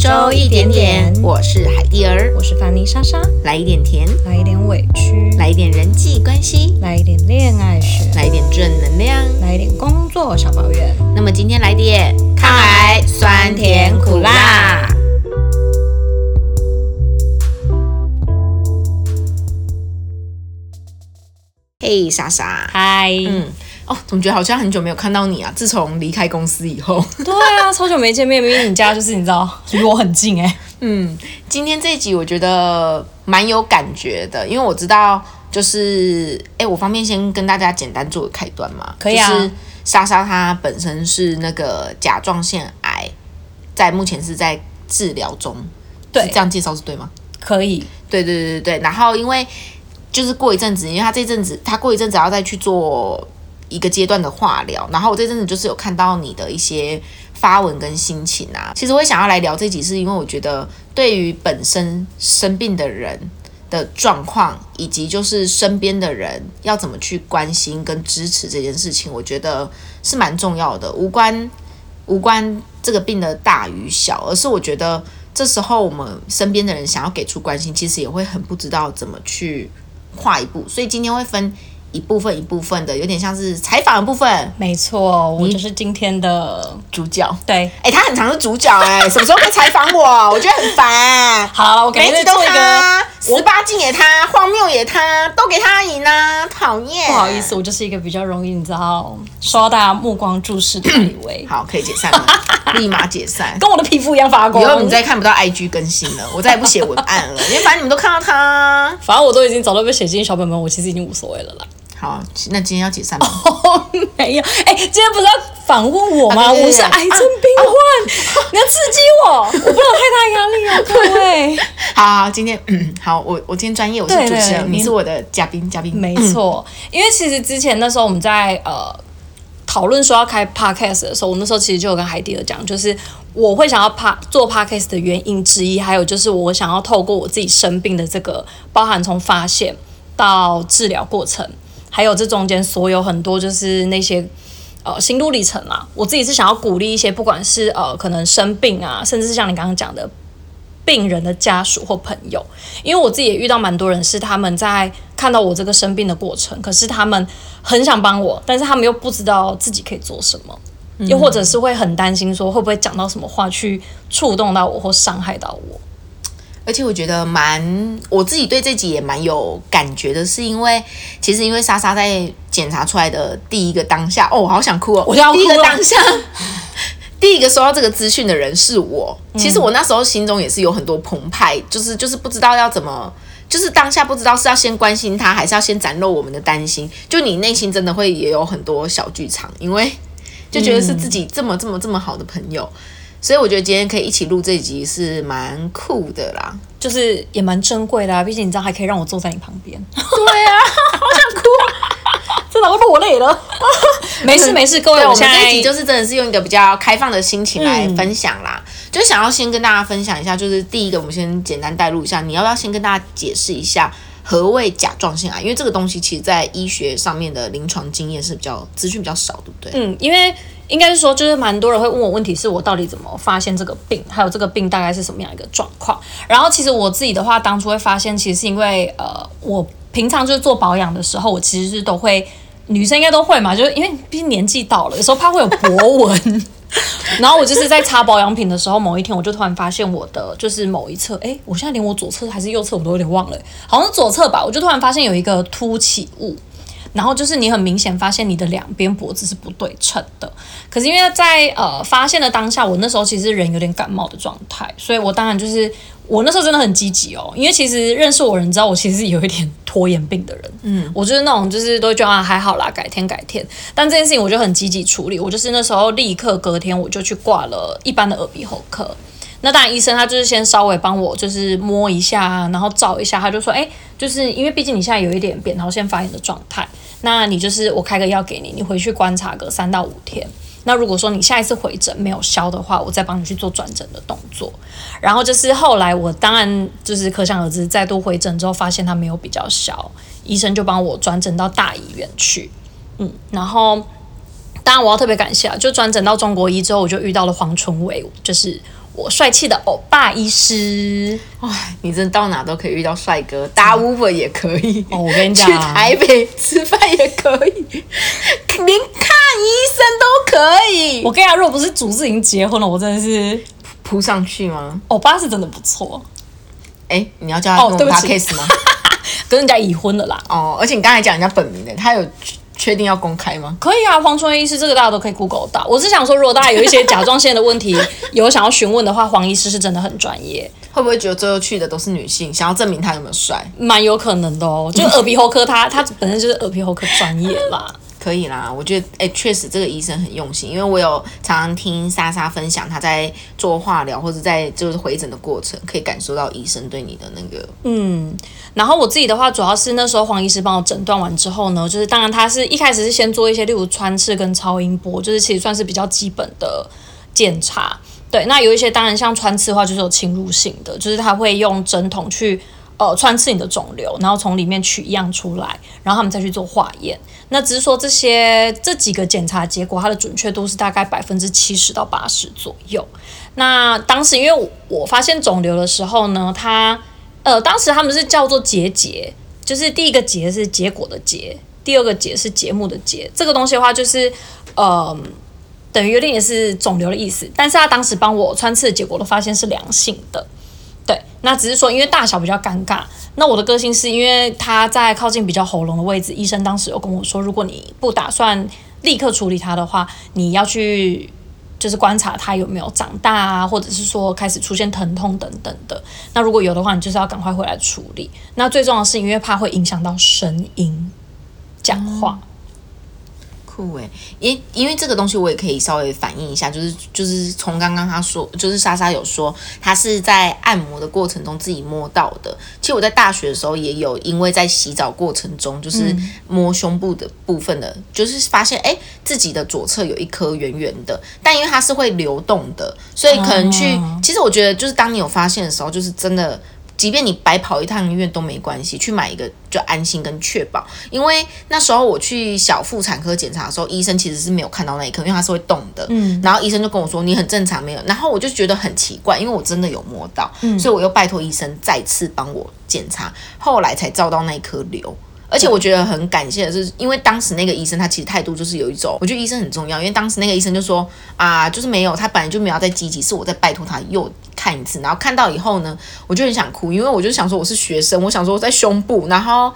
周一点点，我是海蒂儿，我是凡妮莎莎，来一点甜，来一点委屈，来一点人际关系，来一点恋爱学，来一点正能量，来一点工作小抱怨。那么今天来点抗癌酸甜苦辣。嘿，莎莎，嗨，嗯，哦，总觉得好像很久没有看到你啊？自从离开公司以后，对啊，超久没见面，明明你家就是你知道离我很近哎、嗯，今天这一集我觉得蛮有感觉的，因为我知道，就是，哎，我方便先跟大家简单做个开端嘛？可以啊就是莎莎她本身是那个甲状腺癌，在目前是在治疗中，对这样介绍是对吗？可以，对对对对对，然后因为就是过一阵子，因为他这阵子他过一阵子要再去做一个阶段的化疗，然后我这阵子就是有看到你的一些发文跟心情啊。其实我想要来聊这集，是因为我觉得对于本身生病的人的状况，以及就是身边的人要怎么去关心跟支持这件事情，我觉得是蛮重要的，无关无关这个病的大与小，而是我觉得这时候我们身边的人想要给出关心，其实也会很不知道怎么去跨一步，所以今天会分一部分一部分的，有点像是采访的部分。没错，我就是今天的主角，对。哎、他很常是主角哎、什么时候可以采访我？我觉得很烦。好了，我感每一集都他，十八禁也他，荒谬也他，都给他赢啊！讨厌。不好意思，我就是一个比较容易你知道受到大家目光注视的那一位，好，可以解散了，立马解散。跟我的皮肤一样发光。以后你再看不到 IG 更新了，我再也不写文案了，因为反正你们都看到他。反正我都已经早都被写进小本本，我其实已经无所谓了啦。好，那今天要解散吗？没有，哎、今天不是要访问我吗？我是癌症病患，你要刺激我，我不能太大压力哦，各位。好 好，今天嗯，好，我我今天专业，我是主持人，你是我的嘉宾，嘉宾没错，因为其实之前那时候我们在呃讨论说要开 podcast 的时候，我那时候其实就有跟海蒂尔讲，就是我会想要 pa 做 podcast 的原因之一，还有就是我想要透过我自己生病的这个，包含从发现到治疗过程，还有这中间所有很多就是那些。呃，心路历程啦，我自己是想要鼓励一些，不管是呃可能生病啊，甚至是像你刚刚讲的病人的家属或朋友，因为我自己也遇到蛮多人，是他们在看到我这个生病的过程，可是他们很想帮我，但是他们又不知道自己可以做什么，又或者是会很担心说会不会讲到什么话去触动到我或伤害到我。而且我觉得蛮，我自己对这集也蛮有感觉的，是因为其实因为莎莎在检查出来的第一个当下，哦，我好想哭哦，我要哭了第一个当下。第一个收到这个资讯的人是我，其实我那时候心中也是有很多澎湃，就是就是不知道要怎么，就是当下不知道是要先关心他，还是要先展露我们的担心。就你内心真的会也有很多小剧场，因为就觉得是自己这么这么这么好的朋友，所以我觉得今天可以一起录这集是蛮酷的啦。就是也蛮珍贵的啊，毕竟你知道还可以让我坐在你旁边，对啊，好想哭啊！真的我落泪了。没事没事，各位，我们这一集就是真的是用一个比较开放的心情来分享啦，就想要先跟大家分享一下，就是第一个，我们先简单带入一下，你要不要先跟大家解释一下何谓甲状腺癌？因为这个东西其实在医学上面的临床经验是比较资讯比较少，对不对？嗯，因为应该是说，就是蛮多人会问我问题，是我到底怎么发现这个病，还有这个病大概是什么样一个状况。然后其实我自己的话，当初会发现，其实是因为呃，我平常就是做保养的时候，我其实是都会，女生应该都会嘛，就是因为毕竟年纪到了，有时候怕会有博纹。然后我就是在擦保养品的时候，某一天我就突然发现我的就是某一侧，哎，我现在连我左侧还是右侧我都有点忘了，好像是左侧吧，我就突然发现有一个凸起物。然后就是你很明显发现你的两边脖子是不对称的，可是因为在呃发现的当下，我那时候其实人有点感冒的状态，所以我当然就是我那时候真的很积极哦，因为其实认识我人知道我其实是有一点拖延病的人，嗯，我就是那种就是都会觉得啊还好啦，改天改天，但这件事情我就很积极处理，我就是那时候立刻隔天我就去挂了一般的耳鼻喉科。那当然，医生他就是先稍微帮我就是摸一下，然后照一下，他就说，哎、就是因为毕竟你现在有一点扁桃腺发炎的状态，那你就是我开个药给你，你回去观察个三到五天。那如果说你下一次回诊没有消的话，我再帮你去做转诊的动作。然后就是后来我当然就是可想而知，再度回诊之后发现它没有比较消，医生就帮我转诊到大医院去。嗯，然后当然我要特别感谢啊，就转诊到中国医之后，我就遇到了黄春伟，就是我帅气的欧巴医师。哇，你真的到哪都可以遇到帅哥，搭 Uber 也可以。哦，我跟你讲去台北吃饭也可以，连看医生都可以。我跟你讲，如果不是主持人结婚了，我真的是扑上去吗？欧巴是真的不错。哎，你要叫他跟我对不起 case 吗？跟人家已婚了啦。哦，而且你刚才讲人家本名的，他有确定要公开吗？可以啊，黄春医师这个大家都可以 Google 到。我是想说，如果大家有一些甲状腺的问题，有想要询问的话，黄医师是真的很专业，会不会觉得最后去的都是女性，想要证明他有没有帅？蛮有可能的哦。就耳鼻喉科他，他本身就是耳鼻喉科专业啦。可以啦，我觉得哎，确实这个医生很用心，因为我有常常听莎莎分享她在做化疗或者在就是回诊的过程，可以感受到医生对你的那个嗯，然后我自己的话，主要是那时候黄医师帮我诊断完之后呢，就是当然他是一开始是先做一些例如穿刺跟超音波，就是其实算是比较基本的检查。对，那有一些当然像穿刺的话，就是有侵入性的，就是他会用针筒去呃穿刺你的肿瘤，然后从里面取样出来，然后他们再去做化验。那只是说这些这几个检查结果，它的准确度是大概百分之七十到八十左右。那当时因为我发现肿瘤的时候呢，它呃当时他们是叫做结节，就是第一个结是结果的结，第二个结是节目的节。这个东西的话，就是呃等于有点也是肿瘤的意思，但是他当时帮我穿刺的结果都发现是良性的。对，那只是说因为大小比较尴尬。那我的个性是因为它在靠近比较喉咙的位置，医生当时有跟我说，如果你不打算立刻处理它的话，你要去就是观察它有没有长大啊，或者是说开始出现疼痛等等的。那如果有的话，你就是要赶快回来处理。那最重要的是因为怕会影响到声音讲话。酷诶，因因为这个东西我也可以稍微反映一下，就是就是从刚刚他说，就是莎莎有说他是在按摩的过程中自己摸到的。其实我在大学的时候也有，因为在洗澡过程中就是摸胸部的部分的，就是发现哎自己的左侧有一颗圆圆的，但因为它是会流动的，所以可能去。其实我觉得就是当你有发现的时候，就是真的。即便你白跑一趟医院都没关系，去买一个就安心跟确保。因为那时候我去小妇产科检查的时候，医生其实是没有看到那一颗，因为它是会动的。嗯，然后医生就跟我说你很正常，没有。然后我就觉得很奇怪，因为我真的有摸到，所以我又拜托医生再次帮我检查，后来才照到那一颗瘤。而且我觉得很感谢的是，因为当时那个医生他其实态度就是有一种，我觉得医生很重要，因为当时那个医生就说啊，就是没有，他本来就没有再积极，是我在拜托他又看一次，然后看到以后呢，我就很想哭，因为我就想说我是学生，我想说我在胸部，然后。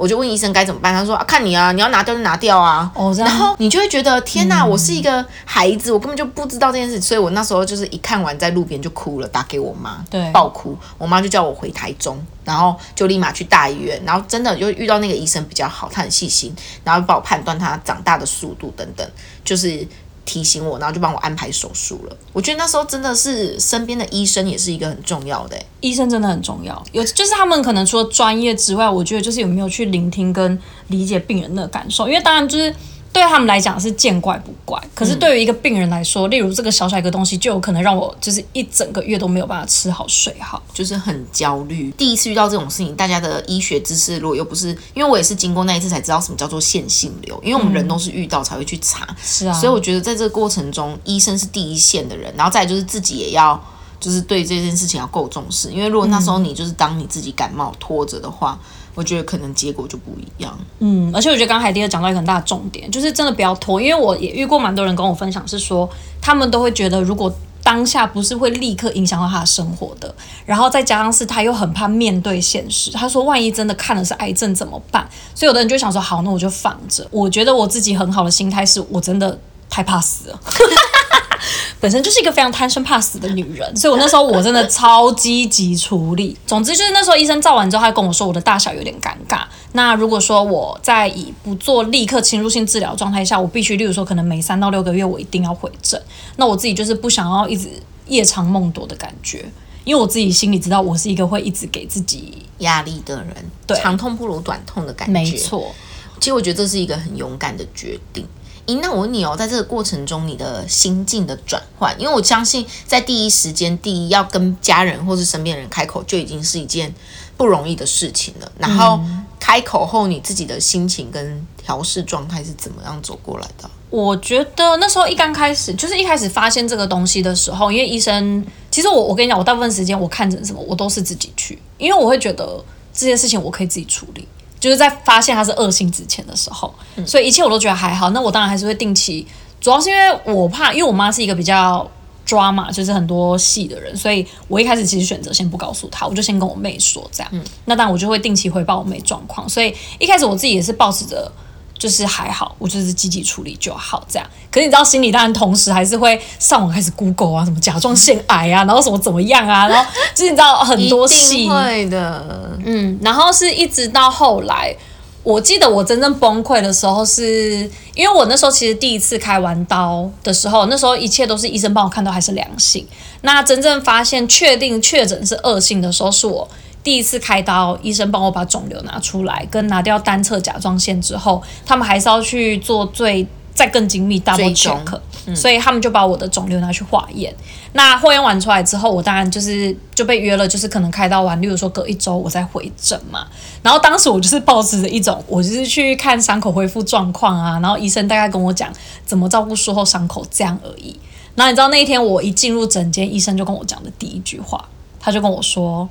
我就问医生该怎么办，他说啊，看你啊，你要拿掉就拿掉啊。哦，然后你就会觉得天哪，我是一个孩子，我根本就不知道这件事，所以我那时候就是一看完在路边就哭了，打给我妈，对，爆哭。我妈就叫我回台中，然后就立马去大医院，然后真的就遇到那个医生比较好，他很细心，然后帮我判断他长大的速度等等，就是。提醒我，然后就帮我安排手术了。我觉得那时候真的是身边的医生也是一个很重要的，医生真的很重要。有就是他们可能除了专业之外，我觉得就是有没有去聆听跟理解病人的感受。因为当然就是。对他们来讲是见怪不怪，可是对于一个病人来说，例如这个小小一个东西，就有可能让我就是一整个月都没有办法吃好睡好，就是很焦虑。第一次遇到这种事情，大家的医学知识如果又不是，因为我也是经过那一次才知道什么叫做线性瘤，因为我们人都是遇到才会去查，是啊，所以我觉得在这个过程中，医生是第一线的人，然后再就是自己也要就是对这件事情要够重视，因为如果那时候你就是当你自己感冒拖着的话。我觉得可能结果就不一样。嗯，而且我觉得刚刚海迪讲到一个很大的重点，就是真的不要拖，因为我也遇过蛮多人跟我分享，是说他们都会觉得，如果当下不是会立刻影响到他的生活的，然后再加上是他又很怕面对现实，他说万一真的看的是癌症怎么办？所以有的人就想说，好，那我就放着。我觉得我自己很好的心态是我真的太怕死了。本身就是一个非常贪生怕死的女人，所以我那时候我真的超积极处理。总之就是那时候医生照完之后，他跟我说我的大小有点尴尬。那如果说我在以不做立刻侵入性治疗状态下，我必须例如说可能每三到六个月我一定要回诊。那我自己就是不想要一直夜长梦多的感觉，因为我自己心里知道我是一个会一直给自己压力的人。对，长痛不如短痛的感觉。没错，其实我觉得这是一个很勇敢的决定。咦，那我问你哦，在这个过程中，你的心境的转换，因为我相信，在第一时间，第一要跟家人或是身边人开口，就已经是一件不容易的事情了。然后开口后，你自己的心情跟调试状态是怎么样走过来的？我觉得那时候一刚开始，就是一开始发现这个东西的时候，因为医生。其其实我我跟你讲，我大部分时间我看诊什么，我都是自己去，因为我会觉得这件事情我可以自己处理。就是在发现它是恶性之前的时候，所以一切我都觉得还好。那我当然还是会定期，主要是因为我怕，因为我妈是一个比较抓嘛，就是很多戏的人，所以我一开始其实选择先不告诉她，我就先跟我妹说这样。那当然我就会定期回报我妹状况，所以一开始我自己也是保持着。就是还好，我就是积极处理就好，这样。可是你知道，心里当然同时还是会上网开始 Google 啊，什么甲状腺癌啊，然后什么怎么样啊，然后就是你知道很多戏，会的，嗯。然后是一直到后来，我记得我真正崩溃的时候，是因为我那时候其实第一次开完刀的时候，那时候一切都是医生帮我看到还是良性。那真正发现确定确诊是恶性的时候，是我。第一次开刀，医生帮我把肿瘤拿出来，跟拿掉单侧甲状腺之后，他们还是要去做最再更精密 double check，所以他们就把我的肿瘤拿去化验。那化验完出来之后，我当然就是就被约了，就是可能开刀完，例如说隔一周我再回诊嘛。然后当时我就是抱持着一种，我就是去看伤口恢复状况啊，然后医生大概跟我讲怎么照顾术后伤口这样而已。然后你知道那一天我一进入诊间，医生就跟我讲的第一句话，他就跟我说。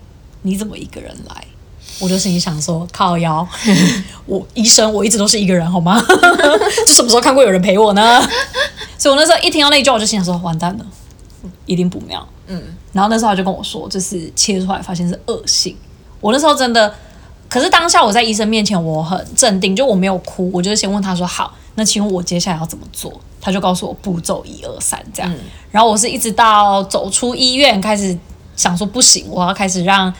你怎么一个人来？我就心里想说，靠腰，我医生，我一直都是一个人，好吗？这什么时候看过有人陪我呢？所以我那时候一听到那句，我就心想说，完蛋了，一定不妙。嗯，然后那时候他就跟我说，就是切出来发现是恶性。我那时候真的，可是当下我在医生面前，我很镇定，就我没有哭，我就先问他说，好，那请问我接下来要怎么做？他就告诉我步骤一二三这样。然后我是一直到走出医院开始想说，不行，我要开始让。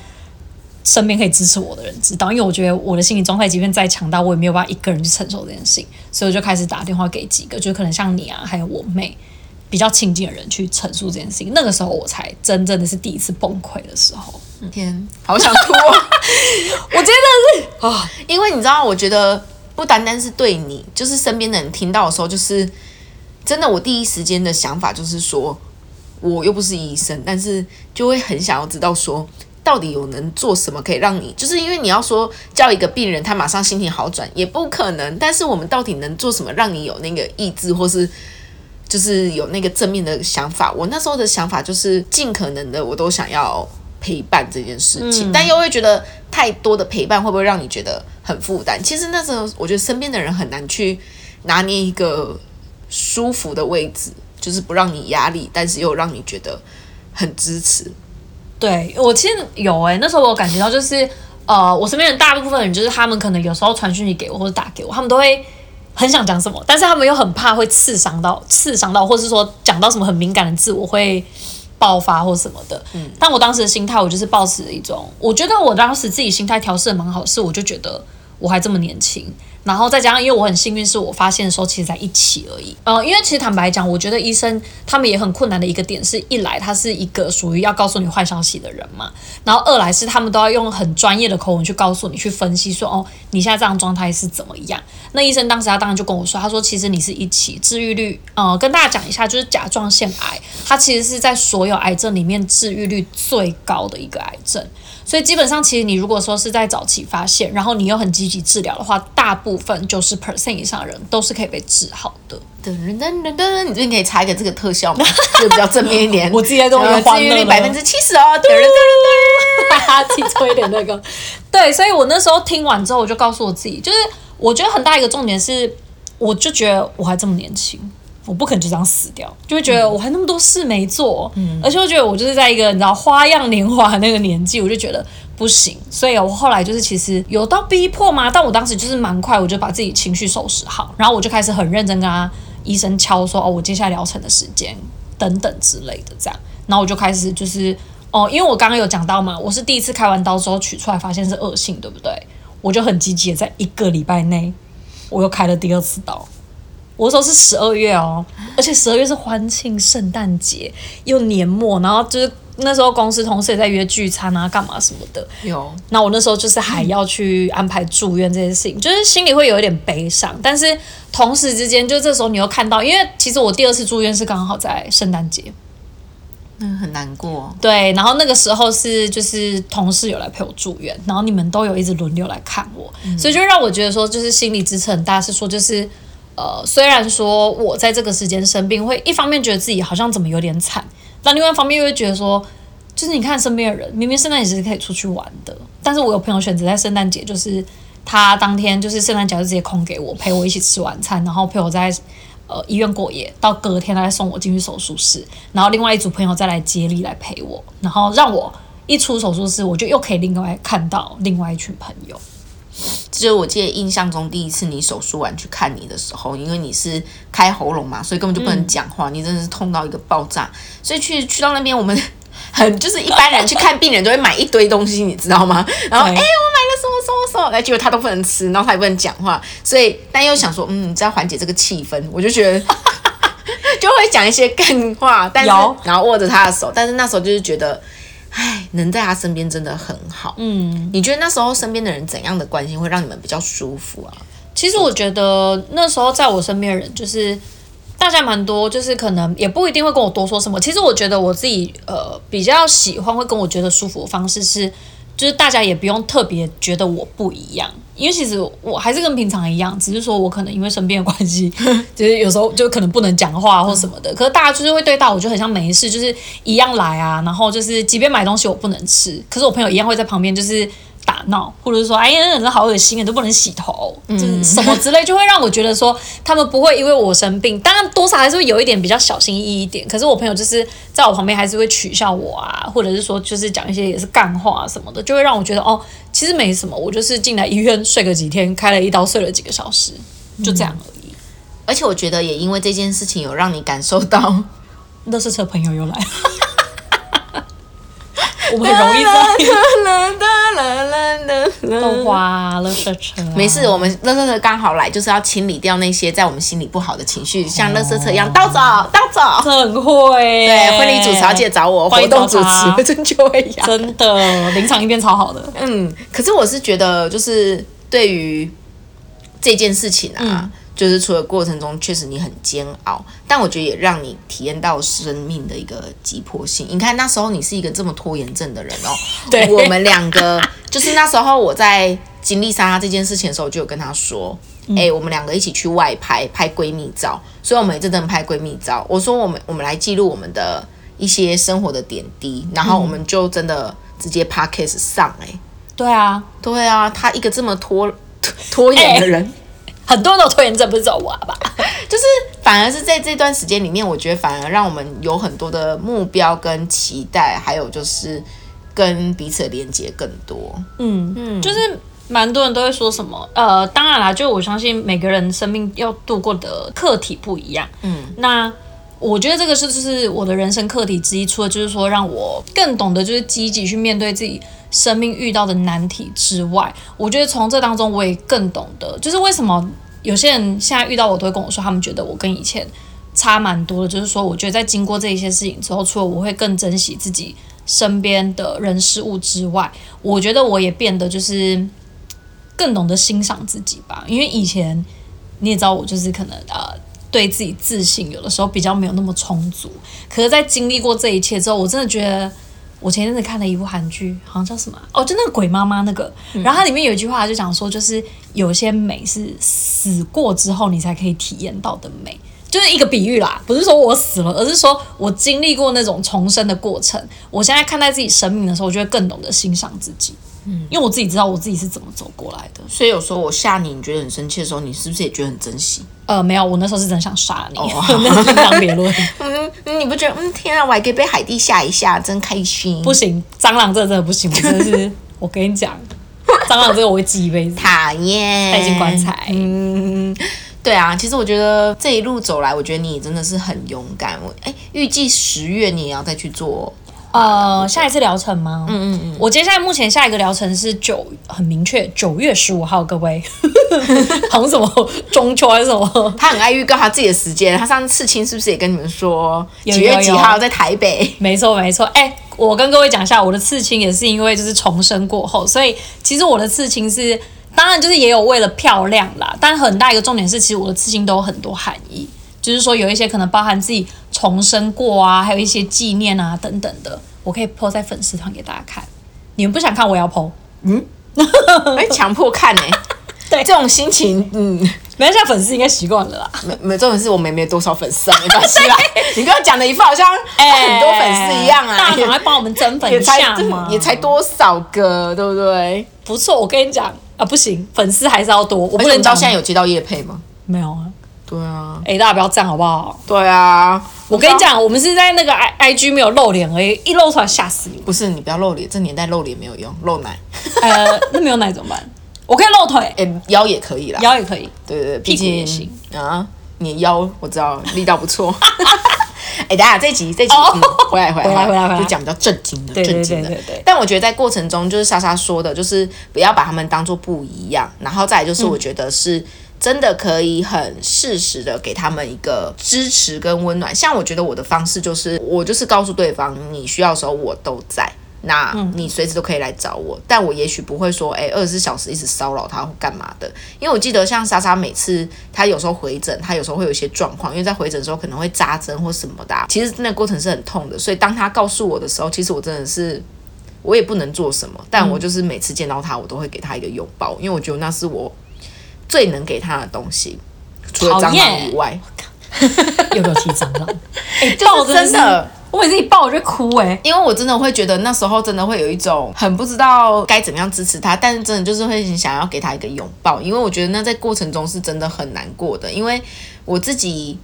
身边可以支持我的人知道，因为我觉得我的心理状态即便再强大，我也没有办法一个人去承受这件事情，所以我就开始打电话给几个，就可能像你啊，还有我妹比较亲近的人去陈述这件事情。那个时候我才真正的是第一次崩溃的时候。天，好想哭啊！我真的是啊，因为你知道，我觉得不单单是对你，就是身边的人听到的时候，就是真的，我第一时间的想法就是说，我又不是医生，但是就会很想要知道说。到底有能做什么可以让你，就是因为你要说叫一个病人他马上心情好转也不可能，但是我们到底能做什么让你有那个意志，或是就是有那个正面的想法？我那时候的想法就是尽可能的我都想要陪伴这件事情，但又会觉得太多的陪伴会不会让你觉得很负担？其实那时候我觉得身边的人很难去拿捏一个舒服的位置，就是不让你压力，但是又让你觉得很支持。对我其实有哎，那时候我感觉到就是，呃，我身边的大部分人就是他们可能有时候传讯息给我或者打给我，他们都会很想讲什么，但是他们又很怕会刺伤到刺伤到，或是说讲到什么很敏感的字，我会爆发或什么的。嗯，但我当时的心态，我就是抱持一种，我觉得我当时自己心态调试的蛮好，是我就觉得我还这么年轻。然后再加上，因为我很幸运，是我发现的时候其实在一起而已。呃，因为其实坦白讲，我觉得医生他们也很困难的一个点是，一来他是一个属于要告诉你坏消息的人嘛，然后二来是他们都要用很专业的口吻去告诉你，去分析说，哦，你现在这样状态是怎么样？那医生当时他当然就跟我说，他说其实你是一起治愈率，呃，跟大家讲一下，就是甲状腺癌，它其实是在所有癌症里面治愈率最高的一个癌症。所以基本上，其实你如果说是在早期发现，然后你又很积极治疗的话，大部分九十 percent 以上的人都是可以被治好的。噔噔噔噔噔，你这边可以插一个这个特效吗？就 比较正面一点。我自己在用治愈率百分之七十哦。噔噔噔噔，哈哈，自己吹点那个。对，所以我那时候听完之后，我就告诉我自己，就是我觉得很大一个重点是，我就觉得我还这么年轻。我不可能就这样死掉，就会觉得我还那么多事没做，嗯，而且我觉得我就是在一个你知道花样年华那个年纪，我就觉得不行，所以我后来就是其实有到逼迫吗？但我当时就是蛮快，我就把自己情绪收拾好，然后我就开始很认真跟他医生敲说哦，我接下来疗程的时间等等之类的这样，然后我就开始就是哦，因为我刚刚有讲到嘛，我是第一次开完刀之后取出来发现是恶性，对不对？我就很积极的在一个礼拜内，我又开了第二次刀。我说是十二月哦，而且十二月是欢庆圣诞节，又年末，然后就是那时候公司同事也在约聚餐啊，干嘛什么的。有。那我那时候就是还要去安排住院这件事情，就是心里会有一点悲伤。但是同时之间，就这时候你又看到，因为其实我第二次住院是刚好在圣诞节，那很难过。对，然后那个时候是就是同事有来陪我住院，然后你们都有一直轮流来看我，所以就让我觉得说，就是心理支撑很大，是说就是。呃，虽然说我在这个时间生病，会一方面觉得自己好像怎么有点惨，但另外一方面又会觉得说，就是你看身边的人，明明圣诞节是可以出去玩的，但是我有朋友选择在圣诞节，就是他当天就是圣诞节就直接空给我，陪我一起吃晚餐，然后陪我在呃医院过夜，到隔天他再送我进去手术室，然后另外一组朋友再来接力来陪我，然后让我一出手术室，我就又可以另外看到另外一群朋友。这就是我记得印象中第一次你手术完去看你的时候，因为你是开喉咙嘛，所以根本就不能讲话，你真的是痛到一个爆炸。所以去去到那边，我们 很就是一般人去看病人都会买一堆东西，你知道吗？然后哎、对我买了什么什么什么，哎，结果他都不能吃，然后他也不能讲话，所以但又想说，嗯，这样缓解这个气氛，我就觉得。就会讲一些干话，但是有然后握着他的手，但是那时候就是觉得，唉，能在他身边真的很好。嗯，你觉得那时候身边的人怎样的关心会让你们比较舒服啊？其实我觉得那时候在我身边的人，就是大家蛮多，就是可能也不一定会跟我多说什么。其实我觉得我自己呃比较喜欢会跟我觉得舒服的方式是，就是大家也不用特别觉得我不一样，因为其实我还是跟平常一样，只是说我可能因为生病的关系，就是有时候就可能不能讲话或什么的。可是大家就是会对到我就很像没事，就是一样来啊，然后就是即便买东西我不能吃，可是我朋友一样会在旁边就是。打闹，或者是说，哎呀，那人好恶心啊，都不能洗头，就是什么之类，就会让我觉得说，他们不会因为我生病，当然多少还是会有一点比较小心翼翼一点。可是我朋友就是在我旁边，还是会取笑我啊，或者是说，就是讲一些也是干话什么的，就会让我觉得哦，其实没什么，我就是进来医院睡个几天，开了一刀睡了几个小时，就这样而已。而且我觉得也因为这件事情，有让你感受到，乐视车朋友又来，我们很容易在豆花乐色车、啊，没事，我们乐色车刚好来，就是要清理掉那些在我们心里不好的情绪，像乐色车一样倒走倒走。很会耶，对，婚礼主持要记得找我，活动主持 真就会呀。真的临场应变超好的。嗯，可是我是觉得，就是对于这件事情啊，就是除了过程中确实你很煎熬，但我觉得也让你体验到生命的一个急迫性。你看那时候你是一个这么拖延症的人哦，对我们两个就是那时候我在经历莎莎这件事情的时候，就有跟她说。哎、我们两个一起去外拍拍闺蜜照，所以我们也真的拍闺蜜照。我说我们我们来记录我们的一些生活的点滴，然后我们就真的直接 podcast 上哎、对啊，对啊，他一个这么拖 拖延的人，很多人都拖延症，不是只有我吧？就是反而是在这段时间里面，我觉得反而让我们有很多的目标跟期待，还有就是跟彼此的连接更多。嗯嗯，就是蛮多人都会说什么，呃，当然啦，就我相信每个人生命要度过的课题不一样，嗯，那。我觉得这个是就是我的人生课题之一，除了就是说让我更懂得就是积极去面对自己生命遇到的难题之外，我觉得从这当中我也更懂得，就是为什么有些人现在遇到我都会跟我说，他们觉得我跟以前差蛮多的，就是说我觉得在经过这一些事情之后，除了我会更珍惜自己身边的人事物之外，我觉得我也变得就是更懂得欣赏自己吧，因为以前你也知道我就是可能呃。对自己自信有的时候比较没有那么充足，可是，在经历过这一切之后，我真的觉得，我前阵子看了一部韩剧，好像叫什么啊？哦，就那个鬼妈妈那个，然后它里面有一句话就讲说，就是有些美是死过之后你才可以体验到的美，就是一个比喻啦，不是说我死了，而是说我经历过那种重生的过程，我现在看待自己生命的时候，我就会更懂得欣赏自己，嗯，因为我自己知道我自己是怎么走过来的。所以有时候我吓你，你觉得很生气的时候，你是不是也觉得很珍惜？呃，没有，我那时候是真想杀你，哦 那是另当别论。嗯，你不觉得？嗯，天啊，我还可以被海蒂吓一吓，真开心。不行，蟑螂这个真的不行，我真的是，我跟你讲，蟑螂这个我会记一辈子，讨厌，带进棺材。嗯，对啊，其实我觉得这一路走来，我觉得你真的是很勇敢。我哎，预计十月你也要再去做，呃，下一次疗程吗？嗯嗯嗯。我接下来目前下一个疗程是九，很明确，九月十五号，各位，好像什么中秋还是什么？他很爱预告他自己的时间。他上次刺青是不是也跟你们说有几月几号在台北？没错没错，哎、我跟各位讲一下，我的刺青也是因为就是重生过后，所以其实我的刺青是，当然就是也有为了漂亮啦，但很大一个重点是，其实我的刺青都有很多含义，就是说有一些可能包含自己重生过啊，还有一些纪念啊等等的，我可以 po 在粉丝团给大家看。你们不想看，我也要 po。哎，强迫看呢、对这种心情，嗯，没关系，粉丝应该习惯了啦。没没，重点是我们也没多少粉丝啊，没关系啦。你刚刚讲的一副好像很多粉丝一样啊，大家赶快帮我们增粉一也才下嘛！也才多少个，对不对？不错，我跟你讲啊，不行，粉丝还是要多，我不能讲现在有接到叶配吗？没有啊。对啊，哎、大家不要这样好不好？对啊。我跟你讲，我们是在那个 i i g 没有露脸而已，一露出来吓死你。不是你不要露脸，这年代露脸没有用，露奶，呃，那没有奶怎么办？我可以露腿，哎、腰也可以啦。腰也可以。对对对，屁毕竟股也行啊，你的腰我知道力道不错。哎、等一下这集这集、回来回来回来回来就讲比较正经的，对对正经的。对对对但我觉得在过程中，就是莎莎说的，就是不要把他们当做不一样，然后再来就是我觉得是。真的可以很适时的给他们一个支持跟温暖，像我觉得我的方式就是，我就是告诉对方你需要的时候我都在，那你随时都可以来找我，但我也许不会说，哎、二十四小时一直骚扰他或干嘛的，因为我记得像莎莎每次她有时候回诊，她有时候会有一些状况，因为在回诊的时候可能会扎针或什么的、其实那过程是很痛的，所以当她告诉我的时候，其实我真的是。我也不能做什么，但我就是每次见到她，我都会给她一个拥抱，因为我觉得那是我最能给他的东西，除了蟑螂以外，又给我提蟑螂，哎、就是抱真的。我每次一抱我就哭哎、因为我真的会觉得那时候真的会有一种很不知道该怎么样支持他，但是真的就是会很想要给他一个拥抱，因为我觉得那在过程中是真的很难过的，因为我自己。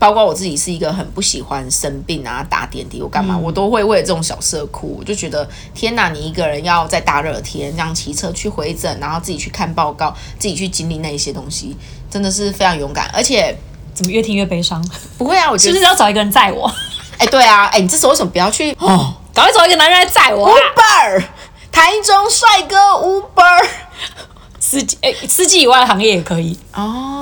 包括我自己是一个很不喜欢生病啊、打点滴我干嘛，我都会为了这种小事而哭。我就觉得天哪，你一个人要在大热天这样骑车去回诊，然后自己去看报告，自己去经历那一些东西，真的是非常勇敢。而且怎么越听越悲伤？不会啊，我觉得是不是要找一个人载我？哎、对啊，哎、你这时候为什么不要去哦赶快找一个男人来载我、啊！Uber？台中帅哥 Uber 司机哎、司机以外的行业也可以，哦，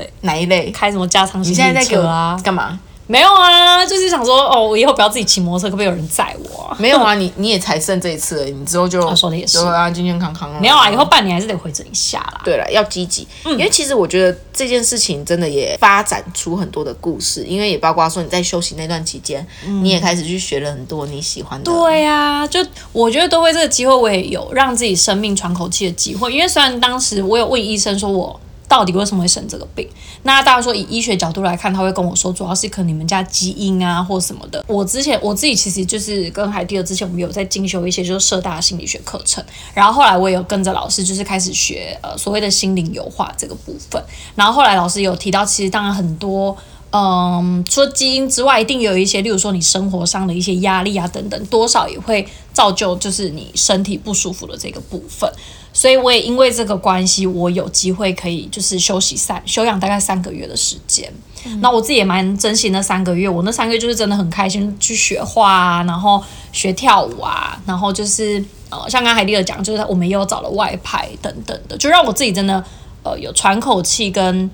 对，哪一类？开什么加长你型现在在给我车啊？干嘛？没有啊，就是想说哦，我以后不要自己骑摩托车，可不可以有人载我、啊？没有啊，你你也才剩这一次而已，你之后就啊说得也是对啊，健健康康没有啊，以后半年还是得回诊一下啦。对了，要积极，因为其实我觉得这件事情真的也发展出很多的故事，因为也包括说你在休息那段期间，你也开始去学了很多你喜欢的。对呀、就我觉得多亏这个机会，我也有让自己生命喘口气的机会。因为虽然当时我有问医生说我到底为什么会生这个病，那大家说以医学角度来看，他会跟我说主要是可能你们家基因啊或什么的。我之前我自己其实就是跟海蒂尔之前我们有在进修一些就是社大心理学课程，然后后来我也有跟着老师就是开始学呃所谓的心灵油画这个部分，然后后来老师有提到，其实当然很多。嗯，除了基因之外，一定有一些，例如说你生活上的一些压力啊等等，多少也会造就就是你身体不舒服的这个部分。所以我也因为这个关系，我有机会可以就是休息三休养大概三个月的时间。那我自己也蛮珍惜那三个月，我那三个月就是真的很开心，去学画啊，然后学跳舞啊，然后就是呃，像刚刚海蒂尔讲，就是我们也有找了外拍等等的，就让我自己真的呃有喘口气跟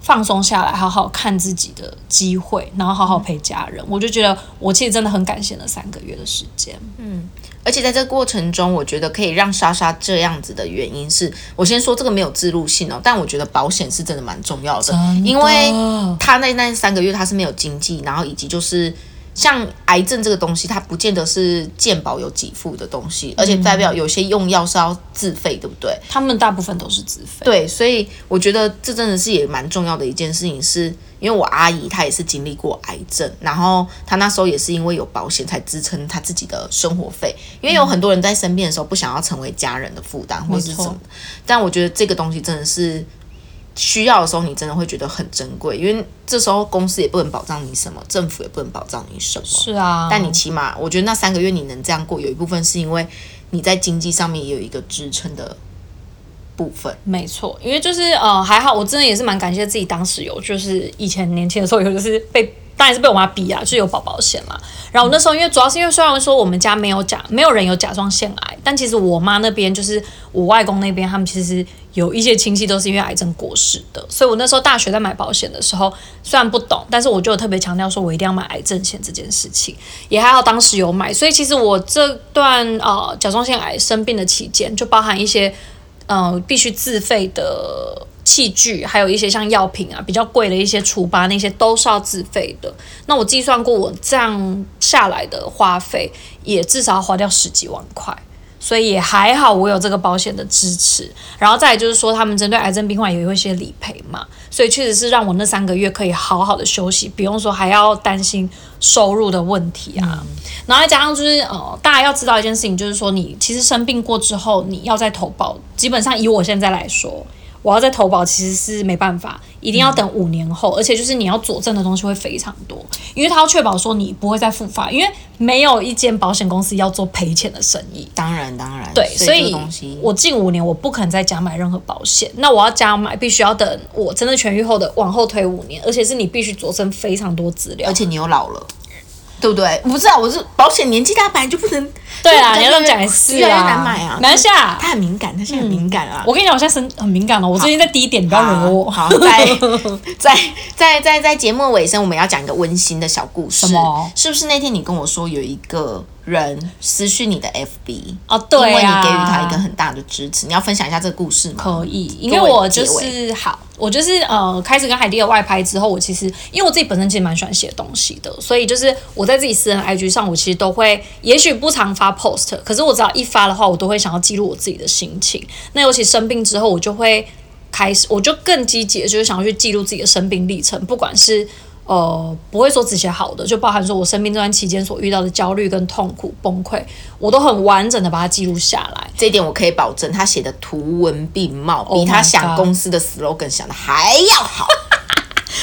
放松下来，好好看自己的机会，然后好好陪家人。我就觉得我其实真的很感谢那三个月的时间。而且在这个过程中，我觉得可以让莎莎这样子的原因是，我先说这个没有自入性哦，但我觉得保险是真的蛮重要的，因为他那那三个月他是没有经济，然后以及就是像癌症这个东西，它不见得是健保有给付的东西，而且代表有些用药是要自费，对不对？他们大部分都是自费，对，所以我觉得这真的是也蛮重要的一件事情是，因为我阿姨她也是经历过癌症，然后她那时候也是因为有保险才支撑她自己的生活费，因为有很多人在生病的时候不想要成为家人的负担或是什么，但我觉得这个东西真的是。需要的时候，你真的会觉得很珍贵，因为这时候公司也不能保障你什么，政府也不能保障你什么。是啊，但你起码，我觉得那三个月你能这样过，有一部分是因为你在经济上面也有一个支撑的部分。没错，因为就是呃还好，我真的也是蛮感谢自己当时有，就是以前年轻的时候有就是被。当然是被我妈逼啊，就是有保保险嘛。然后那时候因为主要是因为虽然说我们家没有甲，没有人有甲状腺癌，但其实我妈那边就是我外公那边，他们其实有一些亲戚都是因为癌症过世的。所以我那时候大学在买保险的时候，虽然不懂，但是我就特别强调说我一定要买癌症险这件事情。也还好当时有买，所以其实我这段呃甲状腺癌生病的期间，就包含一些。呃，必须自费的器具，还有一些像药品啊，比较贵的一些除疤那些都是要自费的。那我计算过，我这样下来的花费也至少要花掉十几万块。所以也还好，我有这个保险的支持。然后再来就是说，他们针对癌症病患也有一些理赔嘛，所以确实是让我那三个月可以好好的休息，不用说还要担心收入的问题啊。然后再加上就是呃，大家要知道一件事情，就是说你其实生病过之后，你要再投保，基本上以我现在来说。我要再投保其实是没办法，一定要等五年后，而且就是你要佐证的东西会非常多，因为他要确保说你不会再复发，因为没有一间保险公司要做赔钱的生意。当然当然，对，所以我近五年我不可能再加买任何保险，那我要加买必须要等我真的痊愈后的往后推五年，而且是你必须佐证非常多资料。而，且你又老了，对不对？我不知道，我是保险年纪大本来就不能，对啊，你要这就越么讲也是越来越啊，难买啊，难下。他很敏感，他现在很敏感啊。我跟你讲，我现在身很敏感哦，我最近在低点，你不要惹我。好，好在 在在在在节目尾声，我们要讲一个温馨的小故事。什么是不是那天你跟我说有一个人私讯你的 FB？哦，对因为你啊，给予他一个很大的支持，你要分享一下这个故事吗？可以，因为我就是好，我就是呃，开始跟海蒂的外拍之后，我其实因为我自己本身其实蛮喜欢写东西的，所以就是我在自己私人 IG 上，我其实都会，也许不常发 post，可是我只要一发的话，我都会想要记录我自己的心情。那尤其生病之后，我就会开始，我就更积极的，就是想要去记录自己的生病历程，不管是。呃，不会说只写好的，就包含说我生病这段期间所遇到的焦虑跟痛苦、崩溃，我都很完整的把它记录下来。这一点我可以保证，他写的图文并茂，Oh 比他想公司的 slogan 想的还要好，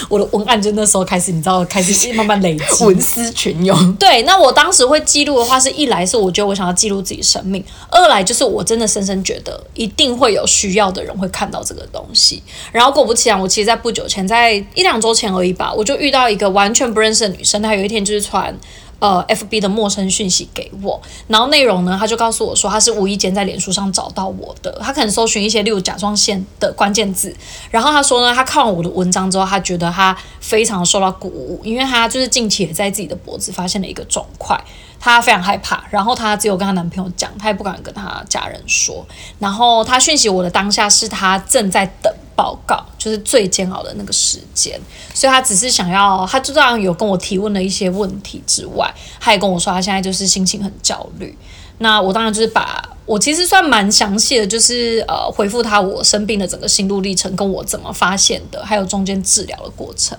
我的文案就那时候开始，你知道，开始慢慢累积。文思泉涌。对，那我当时会记录的话，是一来是我觉得我想要记录自己生命，二来就是我真的深深觉得一定会有需要的人会看到这个东西。然后果不其然，我其实在不久前，在一两周前而已吧，我就遇到一个完全不认识的女生，她有一天就是传。呃，FB 的陌生讯息给我，然后内容呢，他就告诉我说，他是无意间在脸书上找到我的，他可能搜寻一些例如甲状腺的关键字，然后他说呢，他看完我的文章之后，他觉得他非常受到鼓舞，因为他就是近期也在自己的脖子发现了一个肿块，她非常害怕，然后她只有跟她男朋友讲，她也不敢跟她家人说。然后她讯息我的当下是她正在等报告，就是最煎熬的那个时间，所以她只是想要，她就这样有跟我提问了一些问题之外，她也跟我说她现在就是心情很焦虑。那我当然就是把我其实算蛮详细的，就是呃回复她我生病的整个心路历程，跟我怎么发现的，还有中间治疗的过程。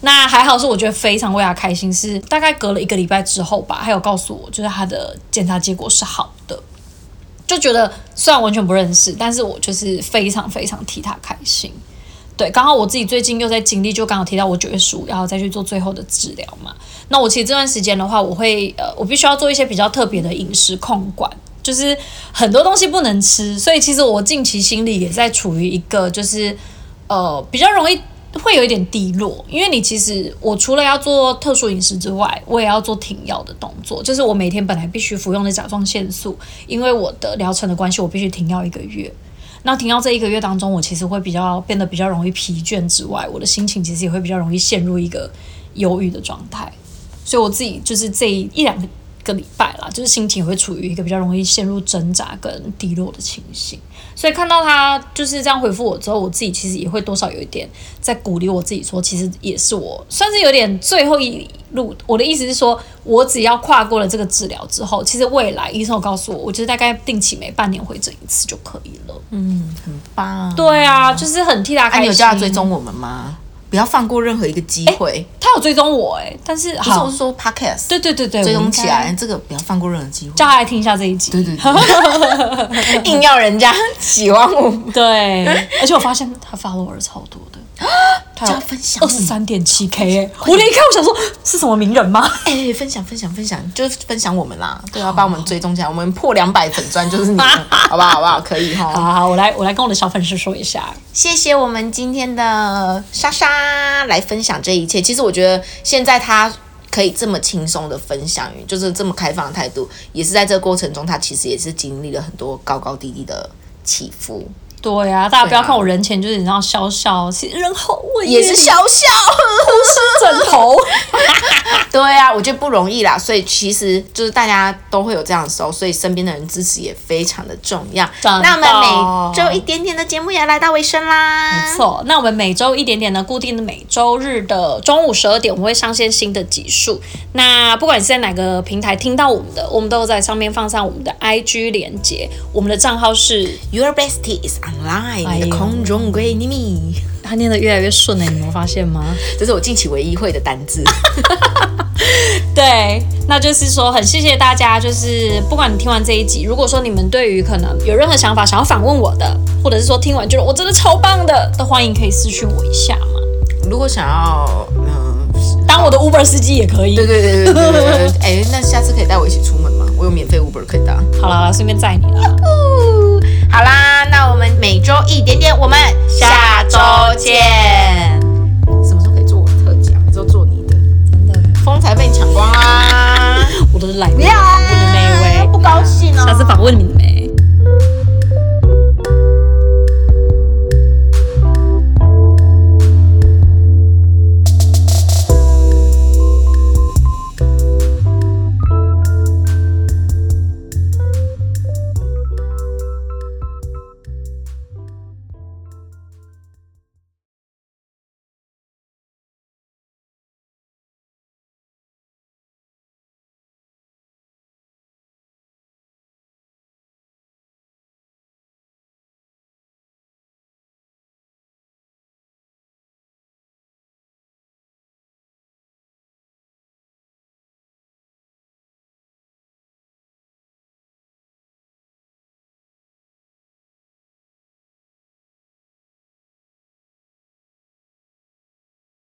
那还好是我觉得非常为他开心，是大概隔了一个礼拜之后吧，还有告诉我就是他的检查结果是好的，就觉得虽然完全不认识，但是我就是非常非常替他开心。对，刚好我自己最近又在经历，就刚好提到我九月十五要再去做最后的治疗嘛。那我其实这段时间的话，我会呃，我必须要做一些比较特别的饮食控管，就是很多东西不能吃，所以其实我近期心里也在处于一个就是呃比较容易会有一点低落，因为你其实我除了要做特殊饮食之外，我也要做停药的动作，就是我每天本来必须服用的甲状腺素，因为我的疗程的关系，我必须停药一个月。那停药这一个月当中，我其实会比较变得比较容易疲倦之外，我的心情其实也会比较容易陷入一个忧郁的状态。所以我自己就是这一两个礼拜啦，就是心情会处于一个比较容易陷入挣扎跟低落的情形。所以看到他就是这样回复我之后，我自己其实也会多少有一点在鼓励我自己说，其实也是我算是有点最后一路。我的意思是说，我只要跨过了这个治疗之后，其实未来医生有告诉我，我就是大概定期每半年回诊一次就可以了。嗯很棒。对啊，就是很替他啊，开心。你有叫他追踪我们吗？不要放过任何一个机会。他有追踪我哎、但是不是，好我是，说 podcast，对对对对，追踪起来，这个不要放过任何机会。叫他来听一下这一集。对对对，硬要人家喜欢我，对，而且我发现他 follower 超多的，他要分享二十三点七 K 哎，我连一看我想说是什么名人吗？哎、分享分享分享，就是分享我们啦，对啊，帮我们追踪起来，我们破两百粉钻就是你，好不好？好不好？可以哈。好好，我来我来跟我的小粉丝说一下，谢谢我们今天的莎莎来分享这一切。其实我觉得现在她可以这么轻松的分享，就是这么开放的态度，也是在这个过程中，她其实也是经历了很多高高低低的起伏，对啊，大家不要看我人前就是你知道笑笑，其实人后我也是小小。枕头。对啊，我觉得不容易啦，所以其实就是大家都会有这样的时候，所以身边的人支持也非常的重要。那我们每周一点点的节目也来到尾声啦，没错，那我们每周一点点呢，固定的每周日的中午十二点，我们会上线新的集数。那不管你是在哪个平台听到我们的，我们都在上面放上我们的 IG 连接，我们的账号是，Your bestie is online，、空中闺蜜，它念的越来越顺了，你有没有发现吗？这是我近期唯一会的单字。对，那就是说很谢谢大家，就是不管你听完这一集，如果说你们对于可能有任何想法想要反问我的，或者是说听完觉得我真的超棒的，都欢迎可以私讯我一下嘛。如果想要，嗯、当我的 Uber 司机也可以。对对对对对对对，哎、那下次可以带我一起出门吗？我有免费 Uber 可以搭。好啦，顺便载你啦。好啦，那我们每周一点点，我们下周见。